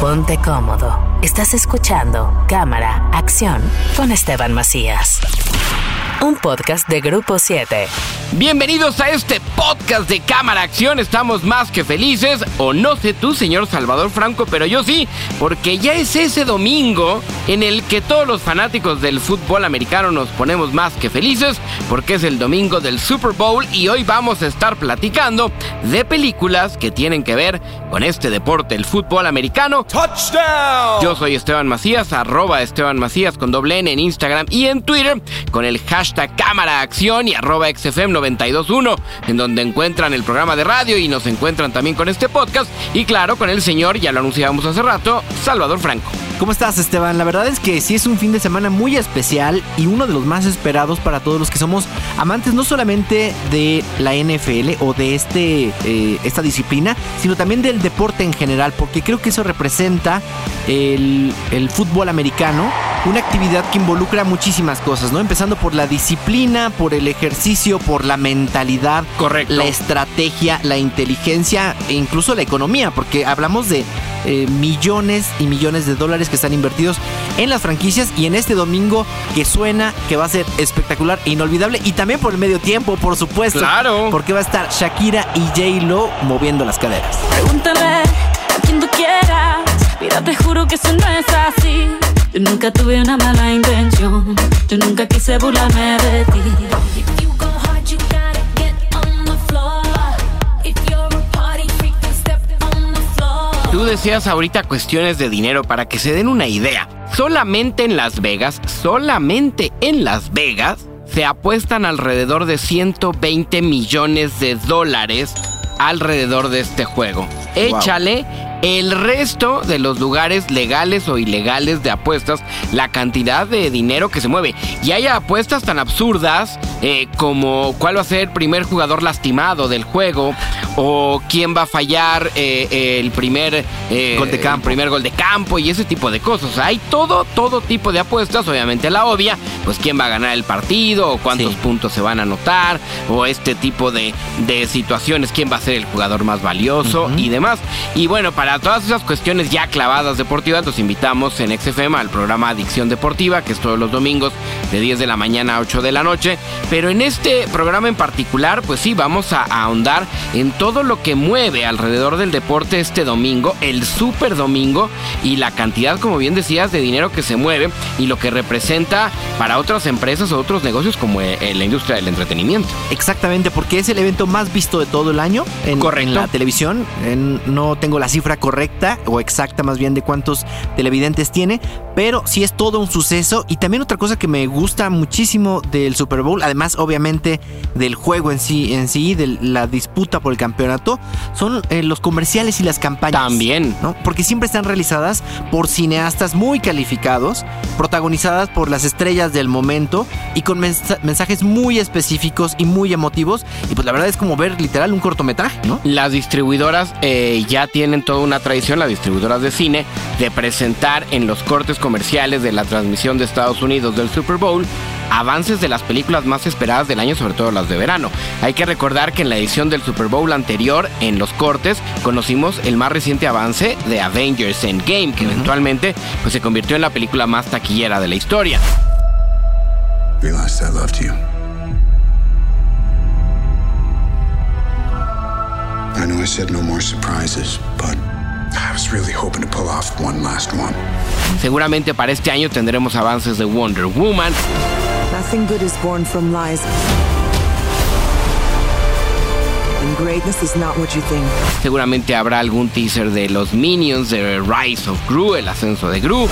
Ponte cómodo. Estás escuchando Cámara, Acción con Esteban Macías. Un podcast de Grupo 7. Bienvenidos a este podcast de Cámara Acción. Estamos más que felices, o no sé tú, señor Salvador Franco, pero yo sí, porque ya es ese domingo en el que todos los fanáticos del fútbol americano nos ponemos más que felices, porque es el domingo del Super Bowl y hoy vamos a estar platicando de películas que tienen que ver con este deporte, el fútbol americano. ¡Touchdown! Yo soy Esteban Macías, arroba Esteban Macías con doble N en Instagram y en Twitter con el hashtag Cámara Acción y arroba XFM 921, en donde encuentran el programa de radio y nos encuentran también con este podcast y claro, con el señor, ya lo anunciábamos hace rato, Salvador Franco. ¿Cómo estás, Esteban? La verdad es que sí es un fin de semana muy especial y uno de los más esperados para todos los que somos amantes no solamente de la NFL o de este, eh, esta disciplina, sino también del deporte en general, porque creo que eso representa el, el fútbol americano, una actividad que involucra muchísimas cosas, ¿no? Empezando por la disciplina, por el ejercicio, por la mentalidad, Correcto. la estrategia, la inteligencia e incluso la economía, porque hablamos de eh, millones y millones de dólares que están invertidos en las franquicias y en este domingo que suena que va a ser espectacular e inolvidable y también por el medio tiempo, por supuesto. Claro. Porque va a estar Shakira y J Lo moviendo las caderas. Pregúntale a quien tú quieras. Mira, te juro que eso no es así. Yo nunca tuve una mala intención. Yo nunca quise burlarme de ti. Tú decías ahorita cuestiones de dinero para que se den una idea. Solamente en Las Vegas, solamente en Las Vegas, se apuestan alrededor de 120 millones de dólares alrededor de este juego. Échale el resto de los lugares legales o ilegales de apuestas, la cantidad de dinero que se mueve. Y hay apuestas tan absurdas eh, como cuál va a ser el primer jugador lastimado del juego o quién va a fallar eh, el primer eh, Gol de campo. el primer gol de campo y ese tipo de cosas. Hay todo, todo tipo de apuestas. Obviamente la obvia, pues quién va a ganar el partido o cuántos Sí. puntos se van a anotar o este tipo de, de situaciones, quién va a ser el jugador más valioso y demás. Y bueno, para todas esas cuestiones ya clavadas deportivas, los invitamos en XFM al programa Adicción Deportiva, que es todos los domingos de 10 de la mañana a 8 de la noche. Pero en este programa en particular, pues sí, vamos a, a ahondar en todo lo que mueve alrededor del deporte este domingo, el super domingo, y la cantidad, como bien decías, de dinero que se mueve y lo que representa para otras empresas o otros negocios como eh, la industria del entretenimiento. Exactamente, porque es el evento más visto de todo el año en, Correcto. en la televisión. En- no tengo la cifra correcta o exacta más bien de cuántos televidentes tiene, pero sí es todo un suceso. Y también otra cosa que me gusta muchísimo del Super Bowl, además obviamente del juego en sí, en sí, de la disputa por el campeonato, son eh, los comerciales y las campañas. También. ¿no? Porque siempre están realizadas por cineastas muy calificados, protagonizadas por las estrellas del momento y con mensa- mensajes muy específicos y muy emotivos. Y pues la verdad es como ver literal un cortometraje, ¿no? Las distribuidoras eh, ya tienen toda una tradición, las distribuidoras de cine, de presentar en los cortes comerciales de la transmisión de Estados Unidos del Super Bowl avances de las películas más esperadas del año, sobre todo las de verano. Hay que recordar que en la edición del Super Bowl anterior, en los cortes, conocimos el más reciente avance de Avengers Endgame, que eventualmente pues, se convirtió en la película más taquillera de la historia. I know I said no more surprises, but I was really hoping to pull off one last one. Seguramente para este año tendremos avances de Wonder Woman, Nothing good is born from lies. And greatness is not what you think. Seguramente habrá algún teaser de los Minions, de Rise of Gru, el ascenso de Gru.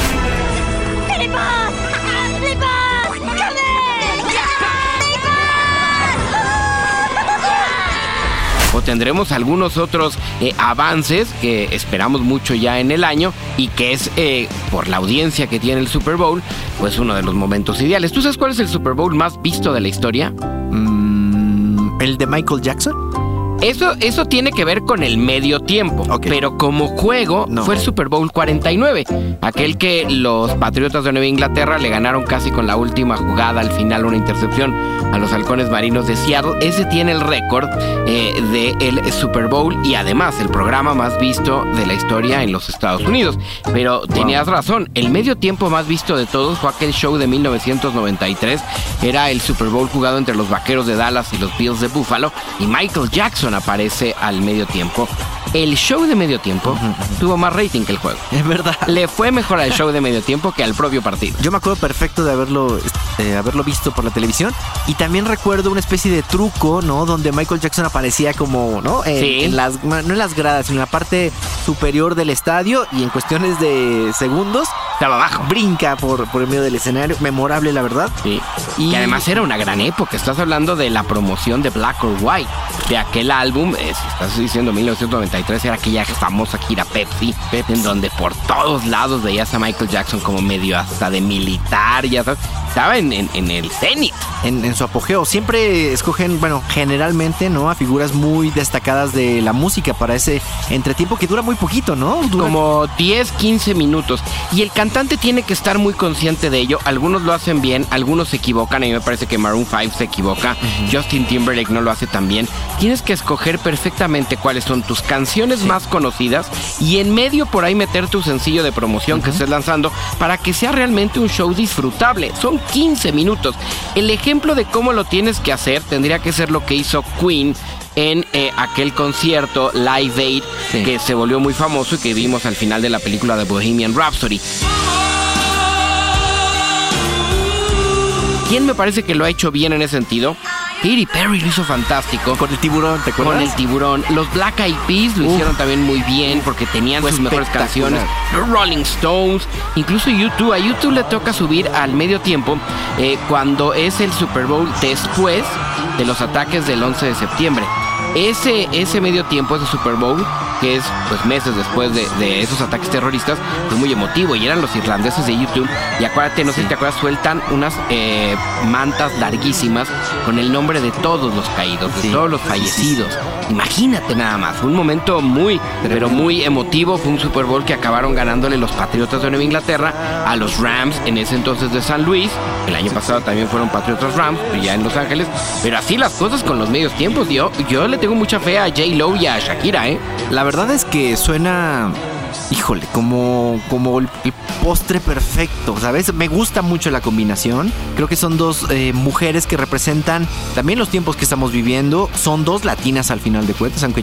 O tendremos algunos otros eh, avances que esperamos mucho ya en el año y que es eh, por la audiencia que tiene el Super Bowl, pues uno de los momentos ideales. ¿Tú sabes cuál es el Super Bowl más visto de la historia? Mm, el de Michael Jackson. Eso, eso tiene que ver con el medio tiempo, pero como juego No. fue el Super Bowl 49, aquel que los Patriotas de Nueva Inglaterra le ganaron casi con la última jugada al final una intercepción a los halcones marinos de Seattle. Ese tiene el récord eh, del Super Bowl y además el programa más visto de la historia en los Estados Unidos. Pero tenías razón, el medio tiempo más visto de todos fue aquel show de 1993. Era el Super Bowl jugado entre los Vaqueros de Dallas y los Bills de Buffalo y Michael Jackson aparece al medio tiempo. El show de medio tiempo tuvo más rating que el juego. Es verdad. Le fue mejor al show de medio tiempo que al propio partido. Yo me acuerdo perfecto de haberlo, este, haberlo visto por la televisión. Y también recuerdo una especie de truco, ¿no? Donde Michael Jackson aparecía como, ¿no? En, Sí. en las, no en las gradas, sino en la parte superior del estadio. Y en cuestiones de segundos, Estaba abajo. brinca por, por el medio del escenario. Memorable, la verdad. Sí. Y- Y además era una gran época. Estás hablando de la promoción de Black or White, de aquel álbum, eh, si estás diciendo 1993, era aquella famosa gira Pepsi, en donde por todos lados veías a Michael Jackson como medio hasta de militar, ya sabes. Estaba en, en- en el cenit. en, en su apogeo. Siempre escogen, bueno, generalmente, ¿no? A figuras muy destacadas de la música para ese entretiempo que dura muy poquito, ¿no? Dura Como 10, 15 minutos. Y el cantante tiene que estar muy consciente de ello. Algunos lo hacen bien, algunos se equivocan. A mí me parece que Maroon 5 se equivoca. Justin Timberlake no lo hace tan bien. Tienes que escoger perfectamente cuáles son tus canciones más conocidas y en medio por ahí meter tu sencillo de promoción que estés lanzando para que sea realmente un show disfrutable. Son 15 minutos. El ejemplo de cómo lo tienes que hacer tendría que ser lo que hizo Queen en eh, aquel concierto Live Aid Sí. que se volvió muy famoso y que vimos al final de la película de Bohemian Rhapsody. ¿Quién me parece que lo ha hecho bien en ese sentido? Katy Perry lo hizo fantástico. con el tiburón, ¿te acuerdas? Con el tiburón. Los Black Eyed Peas lo Uf. hicieron también muy bien porque tenían sus mejores canciones. Los Rolling Stones, incluso YouTube. A YouTube le toca subir al medio tiempo eh, cuando es el Super Bowl después de los ataques del 11 de septiembre. Ese, ese medio tiempo, ese Super Bowl, que es pues meses después de, de esos ataques terroristas, fue muy emotivo y eran los irlandeses de YouTube. Y acuérdate, no sé si te acuerdas, sueltan unas eh, mantas larguísimas con el nombre de todos los caídos, de Sí. todos los fallecidos. Imagínate nada más, fue un momento muy, pero muy emotivo. Fue un Super Bowl que acabaron ganándole los Patriotas de Nueva Inglaterra a los Rams en ese entonces de San Luis. El año pasado también fueron Patriotas Rams, pero ya en Los Ángeles. Pero así las cosas con los medios tiempos. Yo, yo le tengo mucha fe a J. Lo y a Shakira, ¿eh? La verdad es que suena, híjole, como, como el, el postre perfecto, ¿sabes? Me gusta mucho la combinación. Creo que son dos eh, mujeres que representan también los tiempos que estamos viviendo. Son dos latinas al final de cuentas, aunque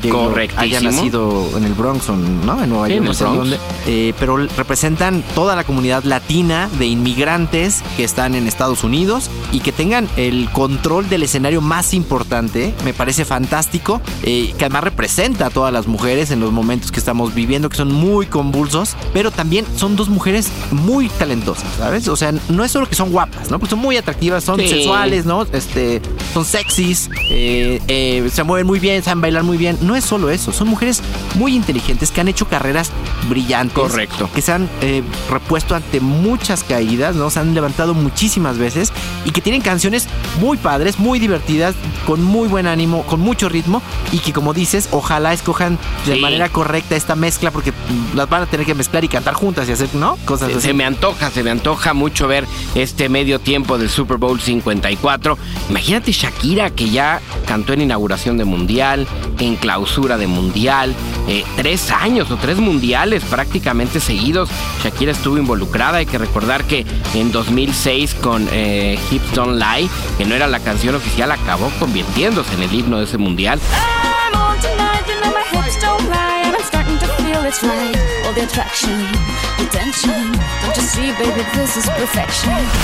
haya nacido en el Bronx o ¿no? en Nueva Sí, York, en no sé dónde. Eh, pero representan toda la comunidad latina de inmigrantes que están en Estados Unidos y que tengan el control del escenario más importante. Me parece fantástico. eh, que además representa a todas las mujeres en los momentos que estamos viviendo, que son muy convulsos, pero también son dos mujeres muy talentosas, ¿sabes? O sea, no es solo que son guapas, ¿no? Porque son muy atractivas, son Sí. sensuales, ¿no? Este, son sexys, eh, eh, se mueven muy bien, saben bailar muy bien. No es solo eso, son mujeres muy inteligentes que han hecho carreras brillantes. Correcto. Que se han eh, repuesto ante muchas caídas, ¿no? Se han levantado muchísimas veces y que tienen canciones muy padres, muy divertidas, con muy buen ánimo, con mucho ritmo y que como dices, ojalá escojan de Sí. manera correcta esta mezcla porque mm, las van a tener que mezclar y cantar juntas y hacer, ¿no? Cosas Se, así. se me antoja, se me antoja mucho ver este medio tiempo del Super Bowl 54. Imagínate Shakira que ya cantó en inauguración de Mundial, en clausura de Mundial, eh, tres años o tres mundiales prácticamente seguidos. Shakira estuvo involucrada. Hay que recordar que en 2006 con eh, Hips Don't Lie, que no era la canción oficial, acabó convirtiéndose en el himno de ese mundial.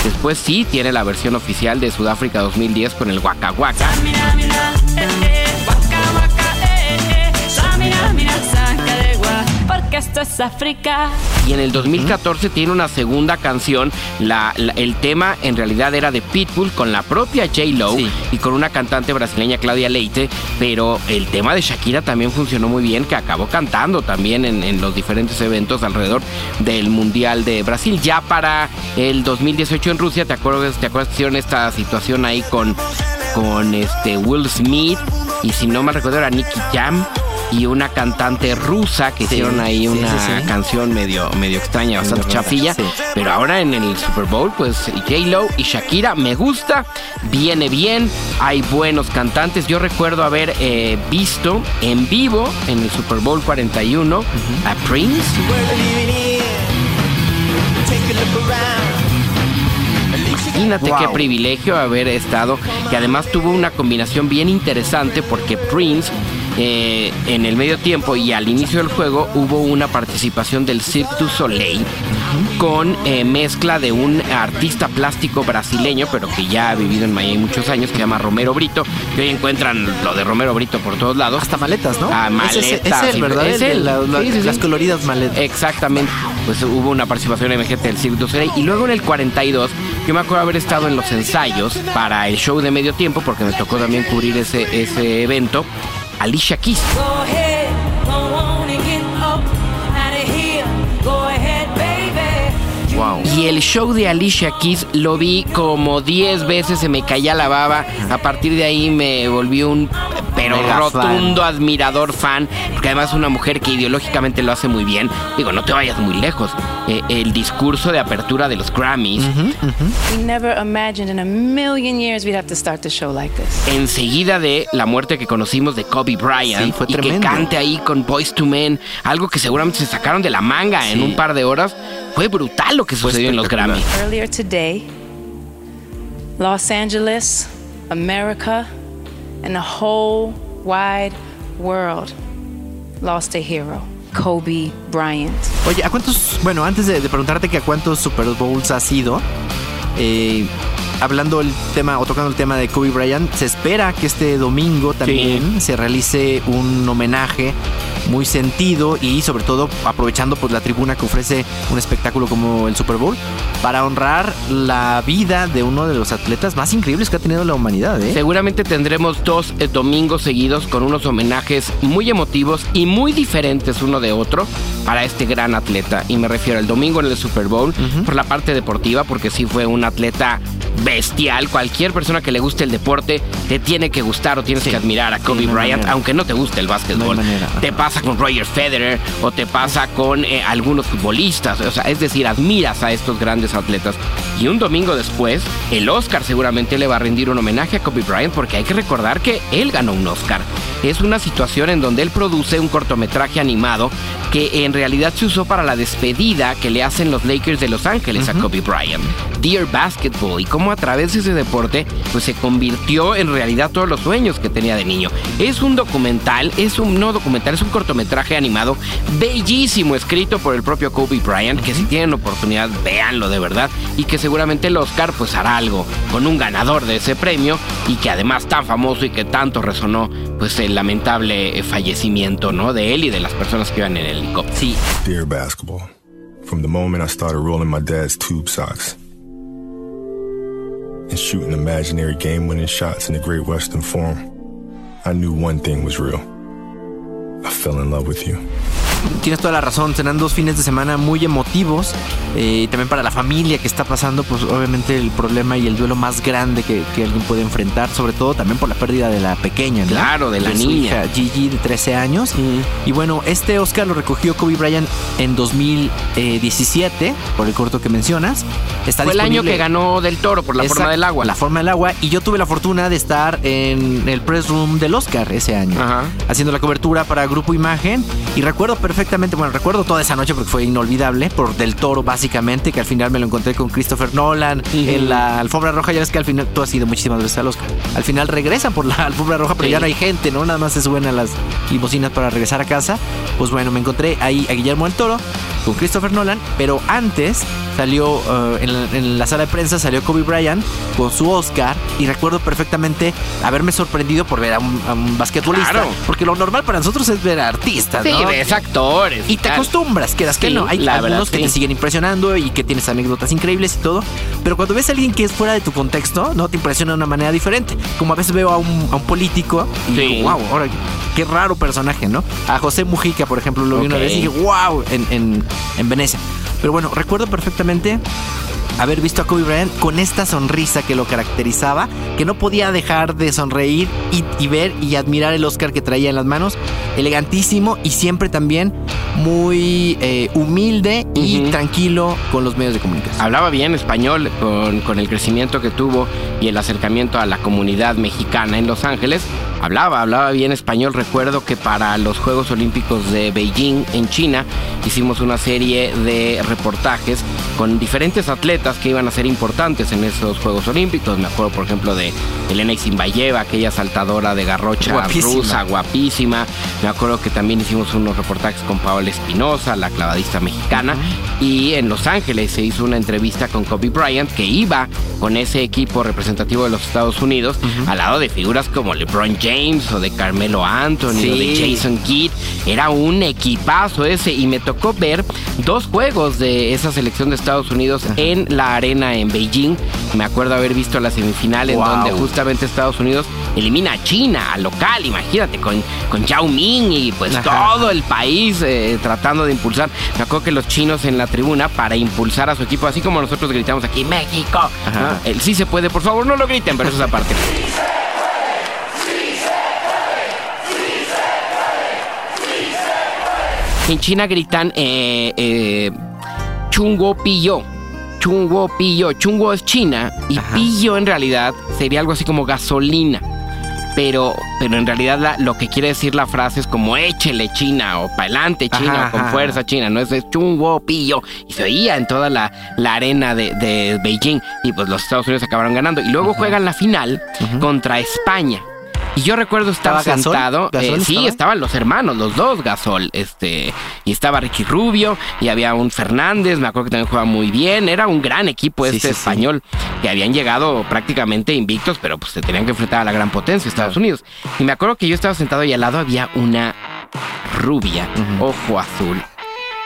Después sí tiene la versión oficial de Sudáfrica 2010 con el Waka Waka. Esto es África. Y en el 2014 tiene una segunda canción. La- la- el tema en realidad era de Pitbull con la propia J. Lo Sí. y con una cantante brasileña Claudia Leite. Pero el tema de Shakira también funcionó muy bien, que acabó cantando también en, en los diferentes eventos alrededor del Mundial de Brasil. Ya para el 2018 en Rusia, ¿te acuerdas, te acuerdas que hicieron esta situación ahí con, con este Will Smith? Y si no me recuerdo era Nicky Jam. Y una cantante rusa que Sí, hicieron ahí sí, una sí, canción medio, medio extraña, bastante rara, chafilla. Pero ahora en el Super Bowl, pues J-Lo y Shakira me gusta, viene bien, hay buenos cantantes. Yo recuerdo haber eh, visto en vivo en el Super Bowl 41 a Prince. Imagínate qué privilegio haber estado, que además tuvo una combinación bien interesante porque Prince eh, en el medio tiempo y al inicio del juego hubo una participación del Cirque du Soleil con eh, mezcla de un artista plástico brasileño, pero que ya ha vivido en Miami muchos años, que se llama Romero Brito, que hoy encuentran lo de Romero Brito por todos lados. Hasta maletas, ¿no? Ah, Es maletas, Es, el, ¿verdad? es él. la- la- Sí, sí, sí. Las coloridas maletas. Exactamente. Pues hubo una participación emergente del Cirque du Soleil. Y luego en el 42, yo me acuerdo haber estado en los ensayos para el show de medio tiempo, porque me tocó también cubrir ese, ese evento. Alicia Keys. Wow. Y el show de Alicia Keys lo vi como 10 veces, se me caía la baba. A partir de ahí me volví un pero Mega rotundo admirador fan, porque además es una mujer que ideológicamente lo hace muy bien. Digo, no te vayas muy lejos. Eh, el discurso de apertura de los Grammys, We never imagined in a million years we'd have to start the show like this. enseguida de la muerte que conocimos de Kobe Bryant, Sí, fue y que cante ahí con Boys to Men, algo que seguramente se sacaron de la manga en Sí. un par de horas, fue brutal lo que sucedió en los. Grammys. Earlier today, Los Angeles, America, and the whole wide world lost a hero, Kobe Bryant. Oye, ¿a cuántos? Bueno, antes de, de preguntarte que a cuántos Super Bowls has ido, eh, hablando el tema o tocando el tema de Kobe Bryant, se espera que este domingo también se realice un homenaje muy sentido y sobre todo aprovechando pues la tribuna que ofrece un espectáculo como el Super Bowl para honrar la vida de uno de los atletas más increíbles que ha tenido la humanidad, ¿eh? Seguramente tendremos dos eh, domingos seguidos con unos homenajes muy emotivos y muy diferentes uno de otro para este gran atleta. Y me refiero al domingo en el Super Bowl por la parte deportiva, porque sí fue un atleta bestial. Cualquier persona que le guste el deporte te tiene que gustar o tienes Sí. que admirar a Sí, Kobe no Bryant, aunque no te guste el básquetbol. No. Te pasa con Roger Federer o te pasa con eh, algunos futbolistas. O sea, es decir, admiras a estos grandes atletas. Y un domingo después, el Oscar seguramente le va a rendir un homenaje a Kobe Bryant porque hay que recordar que él ganó un Oscar. Es una situación en donde él produce un cortometraje animado que en realidad se usó para la despedida que le hacen los Lakers de Los Ángeles a Kobe Bryant. Dear Basketball y cómo a través de ese deporte pues se convirtió en realidad todos los sueños que tenía de niño. Es un documental, es un no documental, es un cortometraje animado bellísimo escrito por el propio Kobe Bryant que si tienen oportunidad véanlo de verdad y que seguramente el Oscar pues hará algo con un ganador de ese premio y que además tan famoso y que tanto resonó pues el lamentable eh, fallecimiento no de él y de las personas que iban en el helicóptero. Sí, Dear basketball, from the moment I started rolling my dad's tube socks and shooting imaginary game winning shots in the Great Western Forum, I knew one thing was real. I fell in love with you. Tienes toda la razón, serán dos fines de semana muy emotivos. eh, también para la familia que está pasando, pues obviamente el problema y el duelo más grande que, que alguien puede enfrentar, sobre todo también por la pérdida de la pequeña, ¿no? Claro, de la niña. hija Gigi, de 13 años. Y bueno, este Oscar lo recogió Kobe Bryant en 2017, por el corto que mencionas. Está Fue el año que ganó del toro por la forma del agua. La forma del agua. Y yo tuve la fortuna de estar en el press room del Oscar ese año. Ajá. Haciendo la cobertura para Grupo Imagen. Y recuerdo perfectamente, bueno, recuerdo toda esa noche porque fue inolvidable. Por Del Toro, básicamente, que al final me lo encontré con Christopher Nolan. En la alfombra roja, ya ves que al final tú has ido muchísimas veces al Oscar. Al final regresan por la alfombra roja, pero Sí. ya no hay gente, ¿no? Nada más se suben a las limusinas para regresar a casa. Pues bueno, me encontré ahí a Guillermo del Toro con Christopher Nolan, pero antes salió eh, en, la, en la sala de prensa salió Kobe Bryant con su Oscar y recuerdo perfectamente haberme sorprendido por ver a un, a un basquetbolista, Claro. porque lo normal para nosotros es ver a artistas, Sí, ¿no? ves actores. Y te acostumbras, quedas que no. Hay algunos verdad, que te siguen impresionando y que tienes anécdotas increíbles y todo. Pero cuando ves a alguien que es fuera de tu contexto, no te impresiona de una manera diferente. Como a veces veo a un, a un político y Sí. digo, wow, ahora qué raro personaje, ¿no? A José Mujica, por ejemplo, lo vi una vez y dije, wow, en, en, en Venecia. Pero bueno, recuerdo perfectamente haber visto a Kobe Bryant con esta sonrisa que lo caracterizaba, que no podía dejar de sonreír y, y ver y admirar el Oscar que traía en las manos. Elegantísimo y siempre también muy eh, humilde y tranquilo con los medios de comunicación. Hablaba bien español con, con el crecimiento que tuvo y el acercamiento a la comunidad mexicana en Los Ángeles. Hablaba, hablaba bien español. Recuerdo que para los Juegos Olímpicos de Beijing en China hicimos una serie de reportajes con diferentes atletas que iban a ser importantes en esos Juegos Olímpicos. Me acuerdo, por ejemplo, de Elena Isinbayeva, aquella saltadora de garrocha Guapísima. rusa, guapísima. Me acuerdo que también hicimos unos reportajes con Paola Espinosa, la clavadista mexicana. Y en Los Ángeles se hizo una entrevista con Kobe Bryant, que iba con ese equipo representativo de los Estados Unidos, al lado de figuras como LeBron James o de Carmelo Anthony o de. Jason Kidd. Era un equipazo ese. Y me tocó ver dos juegos de esa selección de Estados Unidos en la arena en Beijing. Me acuerdo haber visto la semifinal en donde justamente Estados Unidos elimina a China, al local, imagínate, con, con Yao Ming y pues Ajá. todo el país eh, tratando de impulsar. Me acuerdo que los chinos en la tribuna para impulsar a su equipo, así como nosotros gritamos aquí, México. Ajá. ¿no? El sí se puede, por favor, no lo griten, pero eso es aparte. En China gritan eh, eh, chungo pillo. Chungo pillo. Chungo es China y Ajá. pillo en realidad sería algo así como gasolina. Pero, pero en realidad la- lo que quiere decir la frase es como échele China o pa'lante China Ajá, o con ajá. fuerza China, no es, es chungo pillo. Y se oía en toda la, la arena de, de Beijing y pues los Estados Unidos acabaron ganando. Y luego juegan la final contra España. Y yo recuerdo ¿Estaba Gasol? sentado. ¿Gasol eh, sí, estaba? estaban los hermanos, los dos Gasol. Este, y estaba Ricky Rubio, y había un Fernández, me acuerdo que también jugaba muy bien. Era un gran equipo este sí, sí. español, que habían llegado prácticamente invictos, pero pues se tenían que enfrentar a la gran potencia, Estados Unidos. Y me acuerdo que yo estaba sentado y al lado había una rubia, ojo azul.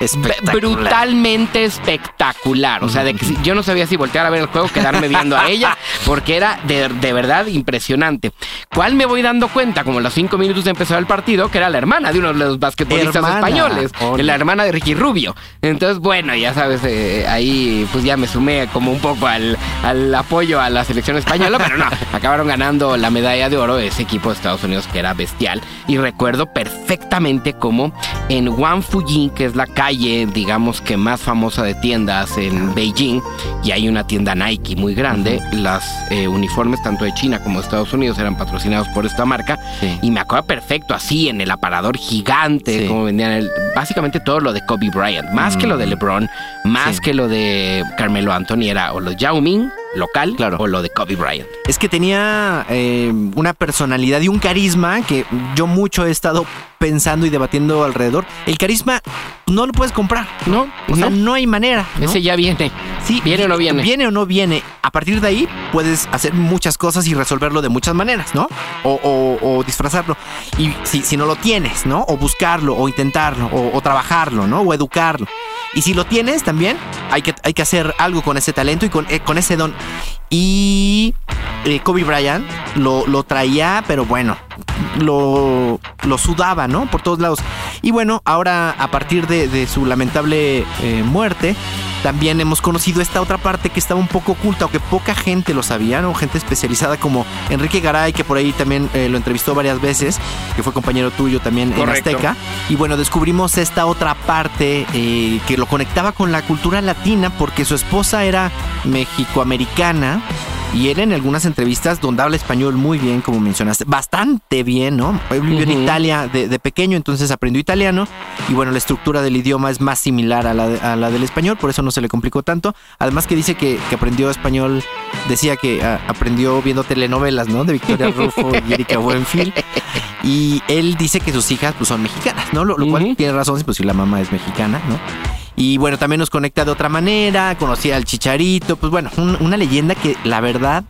Espectacular. Brutalmente espectacular. O sea, de que si- yo no sabía si voltear a ver el juego quedarme viendo a ella, porque era de, de verdad impresionante. ¿Cuál me voy dando cuenta? Como a los cinco minutos de empezar el partido, que era la hermana de uno de los basquetbolistas Hermana. españoles, la hermana de Ricky Rubio. Entonces, bueno, ya sabes, eh, ahí pues ya me sumé como un poco al, al apoyo a la selección española, pero no, acabaron ganando la medalla de oro ese equipo de Estados Unidos que era bestial. Y recuerdo perfectamente como en Wanfujin, que es la calle, digamos que más famosa de tiendas en Beijing, y hay una tienda Nike muy grande, las eh, uniformes tanto de China como de Estados Unidos eran patrocinados por esta marca, Sí. y me acuerdo perfecto así en el aparador gigante, Sí. como vendían el- básicamente todo lo de Kobe Bryant, más que lo de LeBron, más Sí. que lo de Carmelo Anthony, era o lo de Yao Ming local Claro. o lo de Kobe Bryant. Es que tenía eh, una personalidad y un carisma que yo mucho he estado pensando y debatiendo alrededor. El carisma no lo puedes comprar, ¿No? O sea, ¿No? no hay manera. ¿no? Ese ya viene. Sí, ¿Viene o no viene? Viene o no viene. A partir de ahí puedes hacer muchas cosas y resolverlo de muchas maneras, ¿no? O, o- o disfrazarlo. Y si, si no lo tienes, ¿no? O buscarlo, o intentarlo, o, o trabajarlo, ¿no? O educarlo. Y si lo tienes también, hay que, hay que hacer algo con ese talento y con, eh, con ese don. Y eh, Kobe Bryant lo, lo traía, pero bueno, lo, lo sudaba, ¿no? Por todos lados. Y bueno, ahora a partir de, su lamentable eh, muerte, también hemos conocido esta otra parte que estaba un poco oculta o que poca gente lo sabía, ¿no? Gente especializada como Enrique Garay, que por ahí también eh, lo entrevistó varias veces, que fue compañero tuyo también Correcto. en Azteca. Y bueno, descubrimos esta otra parte eh, que lo conectaba con la cultura latina porque su esposa era mexicoamericana. Y él en algunas entrevistas donde habla español muy bien, como mencionaste, bastante bien, ¿no? Él vivió en. Italia de, de pequeño, entonces aprendió italiano. Y bueno, la estructura del idioma es más similar a la, de- a la del español, por eso no se le complicó tanto. Además que dice que, que aprendió español, decía que ah, aprendió viendo telenovelas, ¿no? De Victoria Rufo y Erika Buenfil. Y él dice que sus hijas pues, son mexicanas, ¿no? Lo, lo cual Ujú. tiene razón, pues si la mamá es mexicana, ¿no? Y bueno, también nos conecta de otra manera, conocía al Chicharito, pues bueno, un- una leyenda que la verdad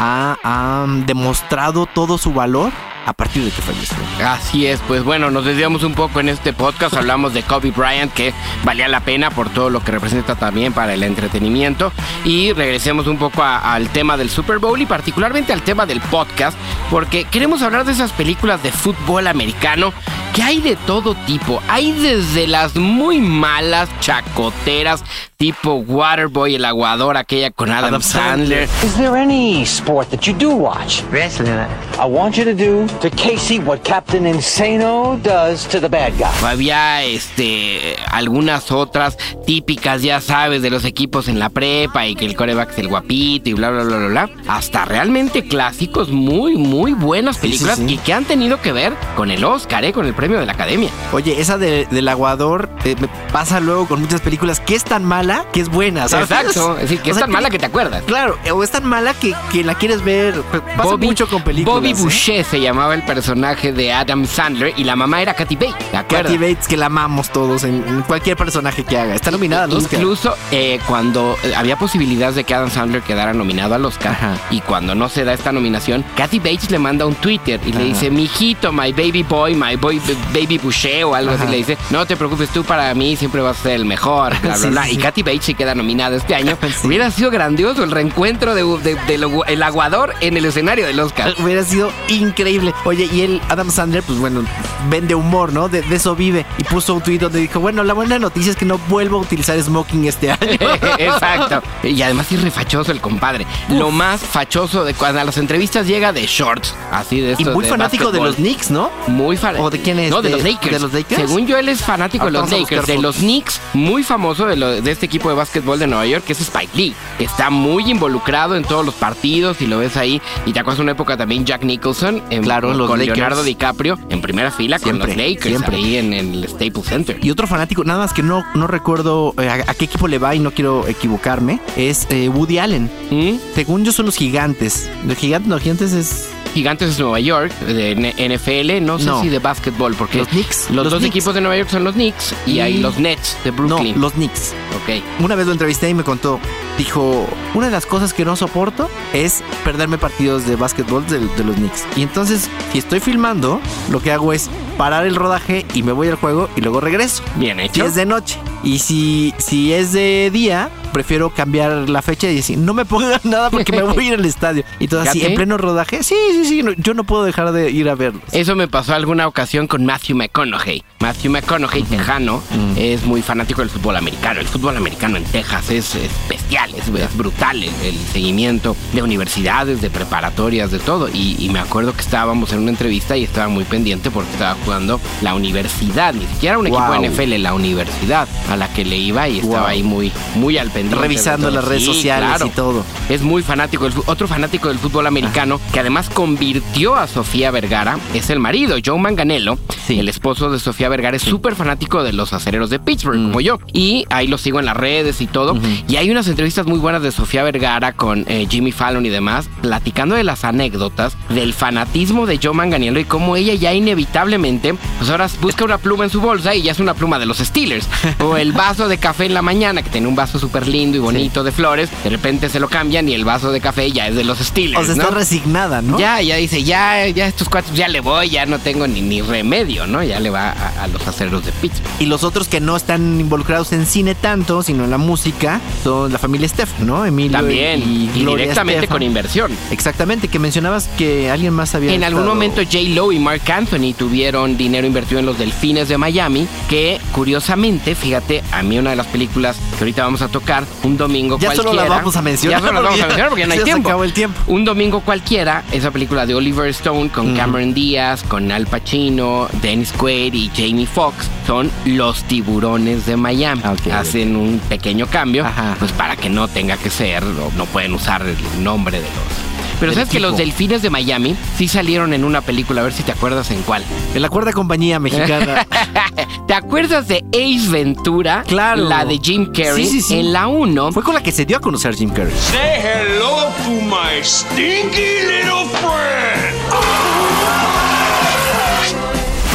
ha demostrado todo su valor a partir de que falleció. Así es, pues bueno, nos desviamos un poco en este podcast, hablamos de Kobe Bryant, que valía la pena por todo lo que representa también para el entretenimiento, y regresemos un poco a- al tema del Super Bowl y particularmente al tema del podcast, porque queremos hablar de esas películas de fútbol americano que hay de todo tipo. Hay desde las muy malas chacoteras, tipo Waterboy, el aguador, aquella con Adam, Adam Sandler. Is there any sport that you do watch? Wrestling. I want you to do to Casey what Captain Insano does to the bad guy. Había este algunas otras típicas, ya sabes, de los equipos en la prepa y que el coreback es el guapito y bla bla bla bla bla. Hasta realmente clásicos, muy, muy buenas películas sí. y que han tenido que ver con el Oscar, ¿eh? con el premio de la academia. Oye, esa de- del aguador eh, me pasa luego con muchas películas que es tan mala que es buena, ¿sabes? Exacto, es decir, que O es sea, tan mala que te acuerdas. Claro, o es tan mala que, que la quieres ver. Pasa mucho con películas. Bobby ¿eh? Boucher se llamaba el personaje de Adam Sandler y la mamá era Kathy Bates, ¿te acuerdas? Kathy Bates, que la amamos todos en, en cualquier personaje que haga. Está nominada al Oscar. Incluso eh, cuando eh, había posibilidad de que Adam Sandler quedara nominado al Oscar Ajá. y cuando no se da esta nominación, Kathy Bates le manda un Twitter y le dice, mijito, my baby boy, my boy, baby Boucher o algo así, le dice, no te preocupes, tú para mí siempre vas a ser el mejor, bla, bla, Sí, bla. sí, Y sí. Kathy Bates sí queda nominada este año. Sí. Hubiera sido grandioso el reencuentro de, de- de aguador en el escenario del Oscar. Hubiera sido increíble. Oye, y el Adam Sandler, pues bueno, vende humor, ¿no? De, de eso vive. Y puso un tuit donde dijo, bueno, la buena noticia es que no vuelvo a utilizar smoking este año. Exacto. Y además es refachoso el compadre. Lo más fachoso de cuando a las entrevistas llega de shorts, así de y estos muy de fanático de los Knicks, ¿no? Muy fanático. ¿O de quién es? No, de, ¿De- los Lakers. de los Lakers? Según yo, él es fanático de los Lakers. De los. Knicks, muy famoso de, lo- de este equipo de básquetbol de Nueva York, que es Spike Lee. Está muy involucrado en todos los partidos y lo ves ahí. Y te acuerdas una época también Jack Nicholson, en- Claro, los con Lakers. Leonardo DiCaprio, en primera fila Siempre, con los Lakers, siempre. ahí en el Staples Center. Y otro fanático, nada más que no, no recuerdo eh, a, a qué equipo le va y no quiero equivocarme, es eh, Woody Allen. ¿Mm? Según yo son los gigantes. Los gigantes, los gigantes es... Gigantes de Nueva York, de NFL, no sé No. si de básquetbol, porque Los Knicks. los, Los dos Knicks. equipos de Nueva York son los Knicks y, Y- hay los Nets de Brooklyn. No, los Knicks. Ok. Una vez lo entrevisté y me contó, dijo, una de las cosas que no soporto es perderme partidos de básquetbol de, de los Knicks. Y entonces, si estoy filmando, lo que hago es parar el rodaje y me voy al juego y luego regreso. Bien Si hecho. es de noche. Y si, si es de día, prefiero cambiar la fecha y decir, no me pongan nada porque me voy a ir al estadio. Y todo así, en pleno rodaje, sí, sí, sí, no, yo no puedo dejar de ir a verlos. Eso me pasó alguna ocasión con Matthew McConaughey. Matthew McConaughey, tejano, es muy fanático del fútbol americano. El fútbol americano en Texas es, es bestial, es, es brutal el, el seguimiento de universidades, de preparatorias, de todo. Y, y me acuerdo que estábamos en una entrevista y estaba muy pendiente porque estaba jugando la universidad, ni siquiera un equipo Wow. de NFL, la universidad a la que le iba y estaba Wow. ahí muy, muy al pendiente. Revisando las redes Sí, sociales claro. y todo. Es muy fanático, del otro fanático del fútbol americano que además convirtió a Sofía Vergara, es el marido, Joe Manganello, Sí. el esposo de Sofía Vergara, es súper fanático de los acereros de Pittsburgh, como yo. Y ahí lo sigo en las redes y todo. Y hay unas entrevistas muy buenas de Sofía Vergara con eh, Jimmy Fallon y demás, platicando de las anécdotas del fanatismo de Joe Manganiello y cómo ella ya inevitablemente, pues ahora busca una pluma en su bolsa y ya es una pluma de los Steelers. o el vaso de café en la mañana, que tiene un vaso súper lindo y bonito de flores, de repente se lo cambian y el vaso de café ya es de los Steelers. O sea, ¿no? está resignada, ¿no? Ya, ya dice, ya, ya estos cuatro, ya le voy, ya no tengo ni, ni remedio, ¿no? Ya le va a, a los aceros de Pittsburgh. Y los otros que no están involucrados en cine tanto, sino en la música, son la familia Steph, ¿no? Emilio También, y, directamente con inversión. Exactamente, que mencionabas que alguien más había En algún momento J. Lo y Mark Anthony tuvieron dinero invertido en los Delfines de Miami, que curiosamente, fíjate, a mí una de las películas que ahorita vamos a tocar, un domingo Ya solo cualquiera. la vamos a mencionar. Ya solo la vamos a mencionar porque no hay ya se tiempo. acabó el tiempo. Un domingo cualquiera, esa película de Oliver Stone con Cameron Díaz, con Al Pacino, Dennis Quaid y Jamie Foxx, son Los Tiburones de Miami. Ah, ok, Hacen un pequeño cambio, Ajá. pues para que no tenga que ser, o no pueden usar el nombre de los. Pero sabes que los delfines de Miami sí salieron en una película, a ver si te acuerdas en cuál. En la cuarta compañía mexicana. ¿Te acuerdas de Ace Ventura? Claro. La de Jim Carrey. Sí, sí, sí. En la 1 Fue con la que se dio a conocer Jim Carrey. Say hello to my stinky little friend.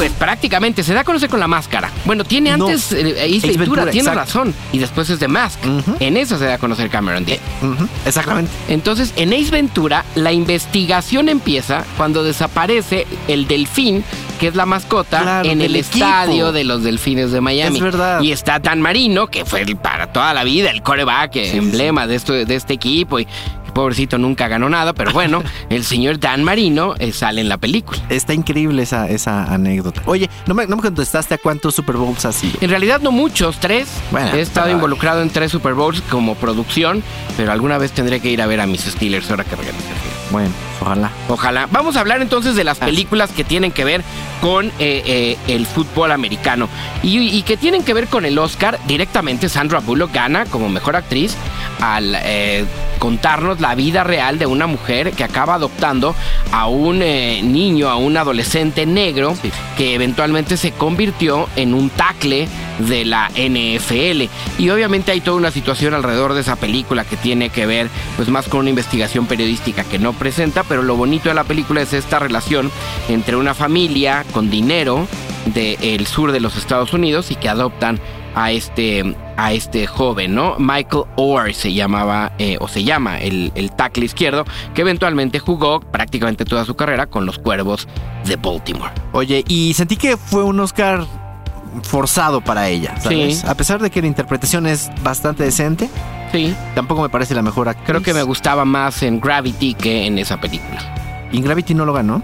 Pues prácticamente se da a conocer con la máscara. Bueno, tiene No. antes eh, Ace Ventura, exacto. razón. Y después es The Mask. En eso se da a conocer Cameron Díaz. Ujú, Exactamente. Entonces, en Ace Ventura, la investigación empieza cuando desaparece el delfín, que es la mascota, Claro, en el estadio de los delfines de Miami. Es verdad. Y está Dan Marino, que fue el- para toda la vida el coreback, emblema De, esto, de este equipo. Y pobrecito nunca ganó nada, pero bueno, el señor Dan Marino eh, sale en la película. Está increíble esa, esa anécdota. Oye, no me, no me contestaste a cuántos Super Bowls has ido. En realidad no muchos, tres. Bueno, He estado pero- involucrado en tres Super Bowls como producción, pero alguna vez tendré que ir a ver a mis Steelers ahora que regrese. Bueno, ojalá. Ojalá. Vamos a hablar entonces de las Ah, películas que tienen que ver con eh, eh, el fútbol americano y, y que tienen que ver con el Oscar. Directamente Sandra Bullock gana como mejor actriz al eh, contarnos la vida real de una mujer que acaba adoptando a un niño, a un adolescente negro que eventualmente se convirtió en un tackle de la NFL. Y obviamente hay toda una situación alrededor de esa película que tiene que ver pues más con una investigación periodística que no presenta, pero lo bonito de la película es esta relación entre una familia con dinero del sur de los Estados Unidos y que adoptan a este, a este joven, ¿no? Michael Orr se llamaba, eh, o se llama, el, el tackle izquierdo, que eventualmente jugó prácticamente toda su carrera con los Cuervos de Baltimore. Oye, y sentí que fue un Oscar forzado para ella, ¿sabes? Sí. A pesar de que la interpretación es bastante decente, Sí, tampoco me parece la mejor actriz. creo que me gustaba más en Gravity que en esa película. ¿Y Gravity no lo ganó?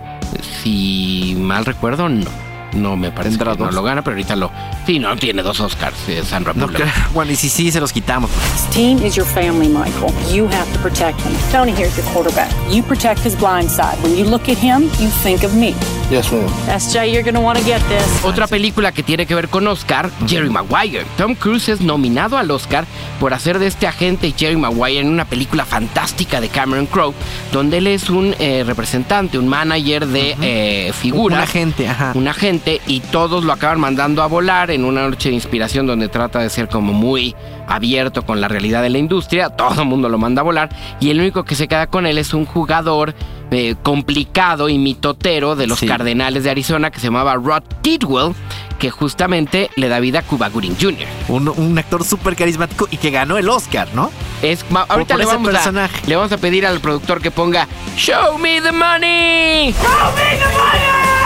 Si mal recuerdo, no. No me parece ¿Tendrá que no lo gana, pero ahorita lo... Sí, no, tiene dos Oscars, eh, Sandra No Bullock. creo. Bueno, y si sí, se los quitamos. This team is your family, Michael. You have to protect them. Tony here's your quarterback. You protect his blind side. When you look at him, you think of me. Yes, ma'am. SJ, you're going to want to get this. Otra película que tiene que ver con Oscar, Jerry Maguire. Tom Cruise es nominado al Oscar por hacer de este agente Jerry Maguire en una película fantástica de Cameron Crowe, donde él es un eh, representante, un manager de eh, figuras. Un agente, ajá. Un agente y todos lo acaban mandando a volar en una noche de inspiración donde trata de ser como muy abierto con la realidad de la industria. Todo el mundo lo manda a volar y el único que se queda con él es un jugador eh, complicado y mitotero de los Sí. Cardenales de Arizona que se llamaba Rod Tidwell, que justamente le da vida a Cuba Gooding Jr. Un, un actor súper carismático y que ganó el Oscar, ¿no? Es, ma- ahorita por le vamos, a, le vamos a pedir al productor que ponga Show me the money. Show me the money.